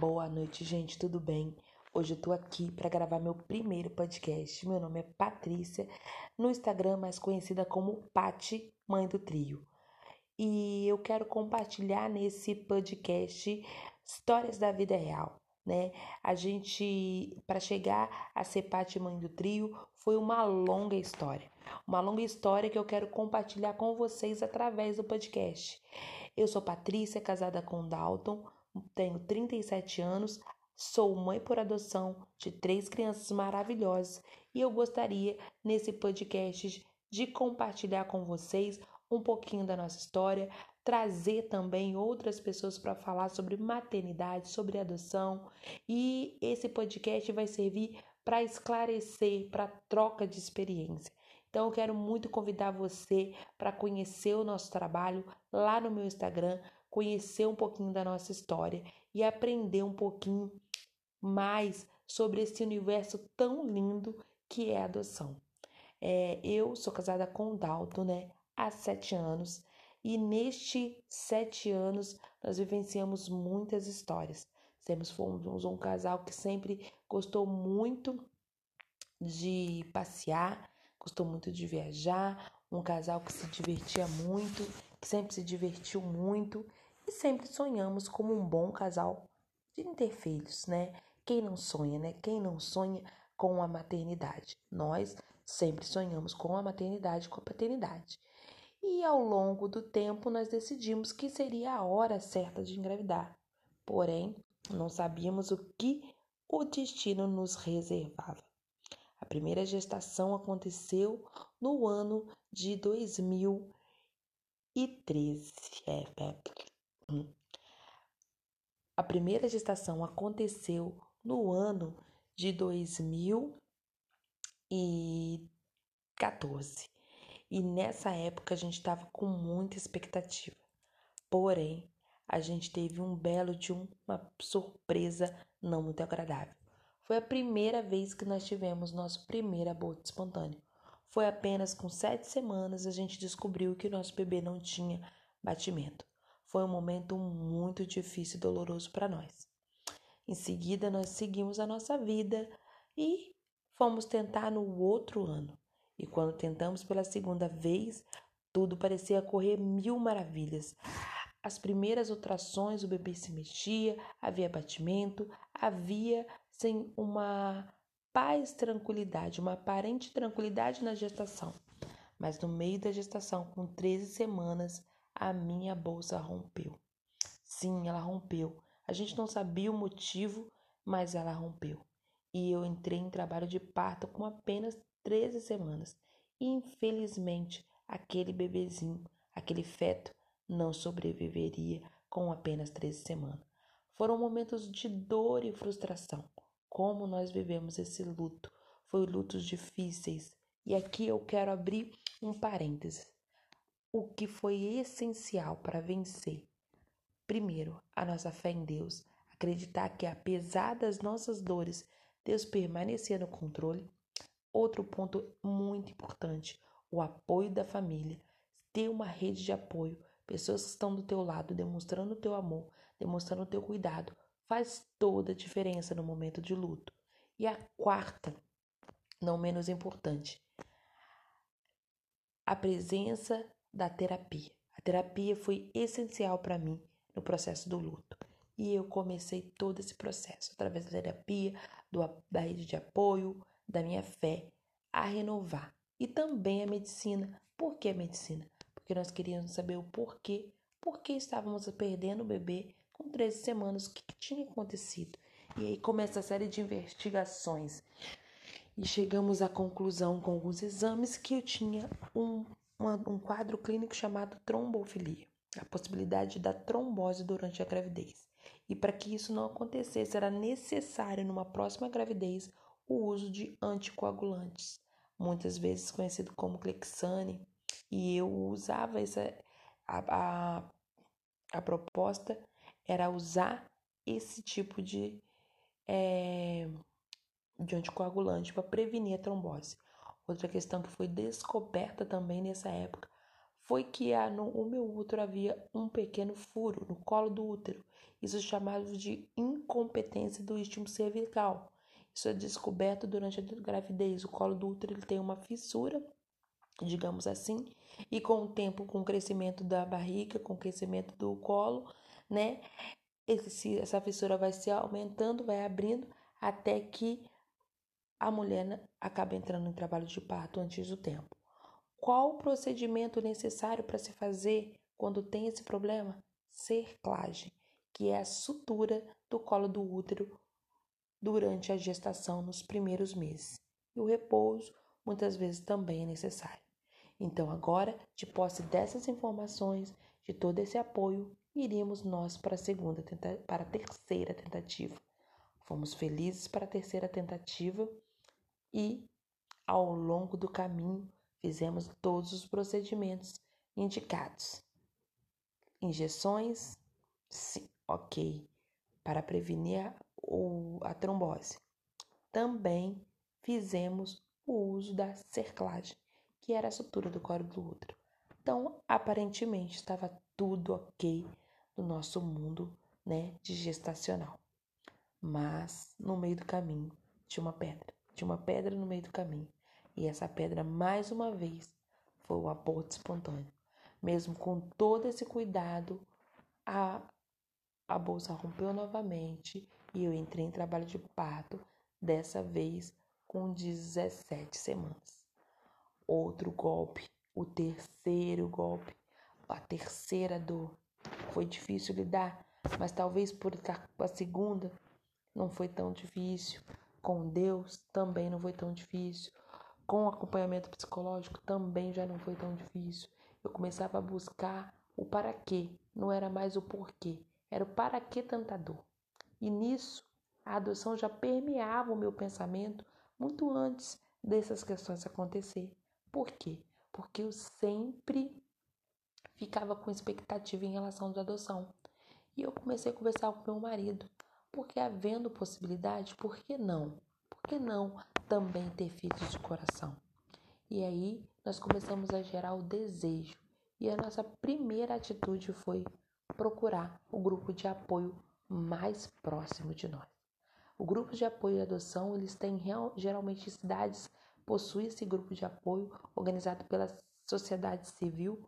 Boa noite, gente, tudo bem? Hoje eu tô aqui para gravar meu primeiro podcast. Meu nome é Patrícia, no Instagram mais conhecida como Pati, mãe do trio. E eu quero compartilhar nesse podcast histórias da vida real, né? A gente para chegar a ser Pati, mãe do trio, foi uma longa história. Uma longa história que eu quero compartilhar com vocês através do podcast. Eu sou Patrícia, casada com Dalton, tenho 37 anos, sou mãe por adoção de três crianças maravilhosas e eu gostaria, nesse podcast, de compartilhar com vocês um pouquinho da nossa história, trazer também outras pessoas para falar sobre maternidade, sobre adoção e esse podcast vai servir para esclarecer, para troca de experiência. Então eu quero muito convidar você para conhecer o nosso trabalho lá no meu Instagram, conhecer um pouquinho da nossa história e aprender um pouquinho mais sobre esse universo tão lindo que é a adoção. É, eu sou casada com o Dalton, né, há sete anos, e neste sete anos nós vivenciamos muitas histórias. Sempre fomos um casal que sempre gostou muito de passear, gostou muito de viajar, um casal que se divertia muito, que sempre se divertiu muito e sempre sonhamos como um bom casal de ter filhos, né? Quem não sonha, né? Quem não sonha com a maternidade? Nós sempre sonhamos com a maternidade, com a paternidade. E ao longo do tempo nós decidimos que seria a hora certa de engravidar. Porém, não sabíamos o que o destino nos reservava. A primeira gestação aconteceu no ano de 2013. É, é, a primeira gestação aconteceu no ano de 2014. E nessa época a gente estava com muita expectativa. Porém, a gente teve um belo de uma surpresa não muito agradável. Foi a primeira vez que nós tivemos nosso primeiro aborto espontâneo. Foi apenas com sete semanas a gente descobriu que nosso bebê não tinha batimento. Foi um momento muito difícil e doloroso para nós. Em seguida, nós seguimos a nossa vida e fomos tentar no outro ano. E quando tentamos pela segunda vez, tudo parecia correr mil maravilhas. As primeiras ultrações, o bebê se mexia, havia batimento, havia sem uma paz, tranquilidade, uma aparente tranquilidade na gestação. Mas no meio da gestação, com 13 semanas, a minha bolsa rompeu. Sim, ela rompeu. A gente não sabia o motivo, mas ela rompeu. E eu entrei em trabalho de parto com apenas 13 semanas. E infelizmente, aquele bebezinho, aquele feto, não sobreviveria com apenas 13 semanas. Foram momentos de dor e frustração. Como nós vivemos esse luto. Foi lutos difíceis. E aqui eu quero abrir um parênteses o que foi essencial para vencer. Primeiro, a nossa fé em Deus, acreditar que apesar das nossas dores, Deus permanecia no controle. Outro ponto muito importante, o apoio da família. Ter uma rede de apoio, pessoas que estão do teu lado, demonstrando o teu amor, demonstrando o teu cuidado, faz toda a diferença no momento de luto. E a quarta, não menos importante, a presença da terapia. A terapia foi essencial para mim no processo do luto. E eu comecei todo esse processo através da terapia, do, da rede de apoio, da minha fé, a renovar. E também a medicina. Por que a medicina? Porque nós queríamos saber o porquê. Por que estávamos perdendo o bebê com 13 semanas? O que, que tinha acontecido? E aí começa a série de investigações. E chegamos à conclusão com alguns exames que eu tinha um um quadro clínico chamado trombofilia, a possibilidade da trombose durante a gravidez. E para que isso não acontecesse, era necessário, numa próxima gravidez, o uso de anticoagulantes, muitas vezes conhecido como Clexane, e eu usava essa. A, a, a proposta era usar esse tipo de, é, de anticoagulante para prevenir a trombose. Outra questão que foi descoberta também nessa época foi que no o meu útero havia um pequeno furo no colo do útero. Isso é chamado de incompetência do istmo cervical. Isso é descoberto durante a gravidez. O colo do útero ele tem uma fissura, digamos assim, e com o tempo, com o crescimento da barriga, com o crescimento do colo, né, esse, essa fissura vai se aumentando, vai abrindo, até que a mulher acaba entrando em trabalho de parto antes do tempo. Qual o procedimento necessário para se fazer quando tem esse problema? Cerclagem, que é a sutura do colo do útero durante a gestação nos primeiros meses. E o repouso muitas vezes também é necessário. Então, agora, de posse dessas informações, de todo esse apoio, iríamos nós para a segunda para a terceira tentativa. Fomos felizes para a terceira tentativa e ao longo do caminho Fizemos todos os procedimentos indicados. Injeções? Sim, ok. Para prevenir a, a trombose. Também fizemos o uso da cerclagem, que era a sutura do coro do útero. Então, aparentemente, estava tudo ok no nosso mundo né, de gestacional. Mas, no meio do caminho, tinha uma pedra. Tinha uma pedra no meio do caminho. E essa pedra, mais uma vez, foi o aborto espontâneo. Mesmo com todo esse cuidado, a, a bolsa rompeu novamente e eu entrei em trabalho de parto, dessa vez com 17 semanas. Outro golpe, o terceiro golpe, a terceira dor. Foi difícil lidar, mas talvez por estar com a segunda não foi tão difícil. Com Deus também não foi tão difícil com acompanhamento psicológico também já não foi tão difícil. Eu começava a buscar o para quê, não era mais o porquê, era o para que tanta dor. E nisso, a adoção já permeava o meu pensamento muito antes dessas questões acontecer. Por quê? Porque eu sempre ficava com expectativa em relação à adoção. E eu comecei a conversar com meu marido, porque havendo possibilidade, por que não? Por que não também ter filhos de coração. E aí nós começamos a gerar o desejo. E a nossa primeira atitude foi procurar o grupo de apoio mais próximo de nós. O grupo de apoio e adoção, eles têm real, geralmente cidades possui esse grupo de apoio organizado pela sociedade civil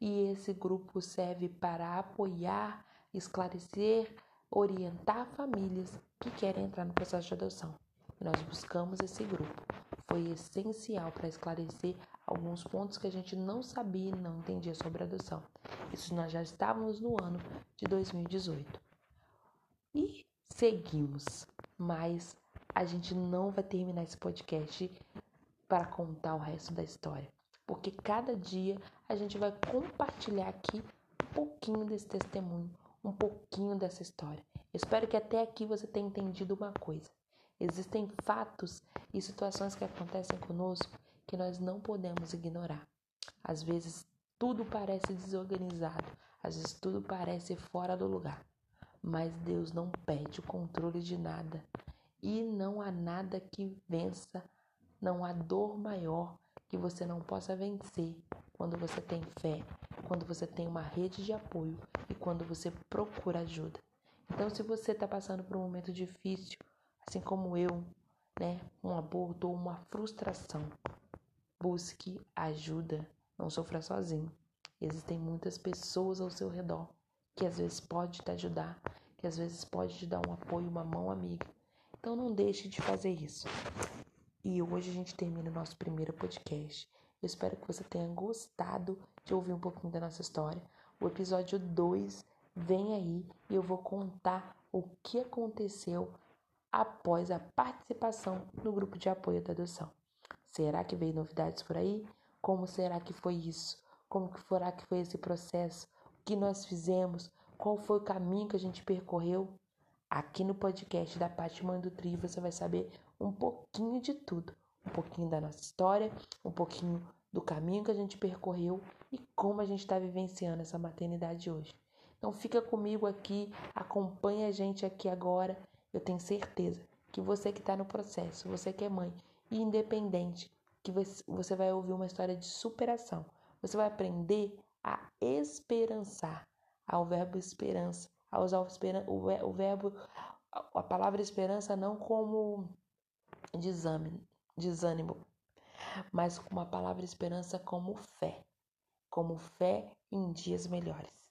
e esse grupo serve para apoiar, esclarecer, orientar famílias que querem entrar no processo de adoção. Nós buscamos esse grupo. Foi essencial para esclarecer alguns pontos que a gente não sabia e não entendia sobre adoção. Isso nós já estávamos no ano de 2018. E seguimos, mas a gente não vai terminar esse podcast para contar o resto da história, porque cada dia a gente vai compartilhar aqui um pouquinho desse testemunho, um pouquinho dessa história. Espero que até aqui você tenha entendido uma coisa. Existem fatos e situações que acontecem conosco que nós não podemos ignorar. Às vezes tudo parece desorganizado, às vezes tudo parece fora do lugar. Mas Deus não pede o controle de nada e não há nada que vença, não há dor maior que você não possa vencer quando você tem fé, quando você tem uma rede de apoio e quando você procura ajuda. Então, se você está passando por um momento difícil, assim como eu, né, um aborto ou uma frustração. Busque ajuda, não sofra sozinho. Existem muitas pessoas ao seu redor que às vezes pode te ajudar, que às vezes pode te dar um apoio, uma mão amiga. Então não deixe de fazer isso. E hoje a gente termina o nosso primeiro podcast. Eu espero que você tenha gostado de ouvir um pouquinho da nossa história. O episódio 2 vem aí e eu vou contar o que aconteceu após a participação no grupo de apoio da adoção. Será que veio novidades por aí? Como será que foi isso? Como que será que foi esse processo? O que nós fizemos? Qual foi o caminho que a gente percorreu? Aqui no podcast da Paty Mãe do Tri você vai saber um pouquinho de tudo. Um pouquinho da nossa história, um pouquinho do caminho que a gente percorreu e como a gente está vivenciando essa maternidade hoje. Então fica comigo aqui, acompanha a gente aqui agora eu tenho certeza que você que está no processo, você que é mãe, independente, que você vai ouvir uma história de superação, Você vai aprender a esperançar, ao verbo esperança, a usar o, verbo, a palavra esperança não como desânimo, mas com a palavra esperança como fé, como fé em dias melhores.